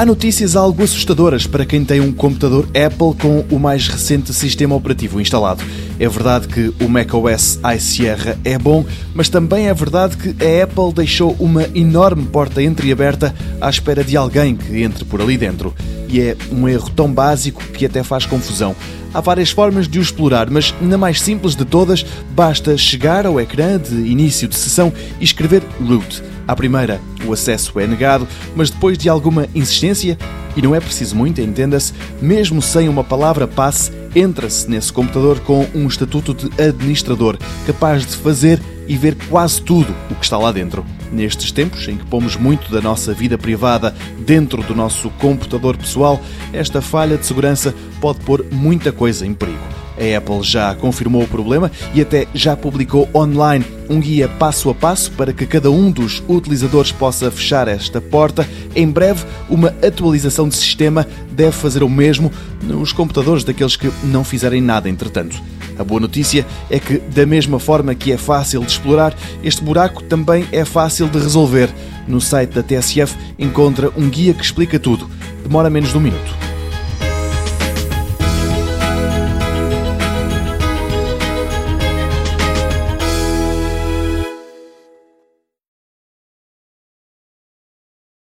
Há notícias algo assustadoras para quem tem um computador Apple com o mais recente sistema operativo instalado. É verdade que o macOS Sierra é bom, mas também é verdade que a Apple deixou uma enorme porta entreaberta à espera de alguém que entre por ali dentro. E é um erro tão básico que até faz confusão. Há várias formas de o explorar, mas na mais simples de todas, basta chegar ao ecrã de início de sessão e escrever root. À primeira, o acesso é negado, mas depois de alguma insistência, e não é preciso muito, entenda-se, mesmo sem uma palavra passe, entra-se nesse computador com um estatuto de administrador, capaz de fazer e ver quase tudo o que está lá dentro. Nestes tempos em que pomos muito da nossa vida privada dentro do nosso computador pessoal, esta falha de segurança pode pôr muita coisa em perigo. A Apple já confirmou o problema e até já publicou online um guia passo a passo para que cada um dos utilizadores possa fechar esta porta. Em breve, uma atualização de sistema deve fazer o mesmo nos computadores daqueles que não fizerem nada entretanto. A boa notícia é que, da mesma forma que é fácil de explorar, este buraco também é fácil de resolver. No site da TSF encontra um guia que explica tudo. Demora menos de um minuto.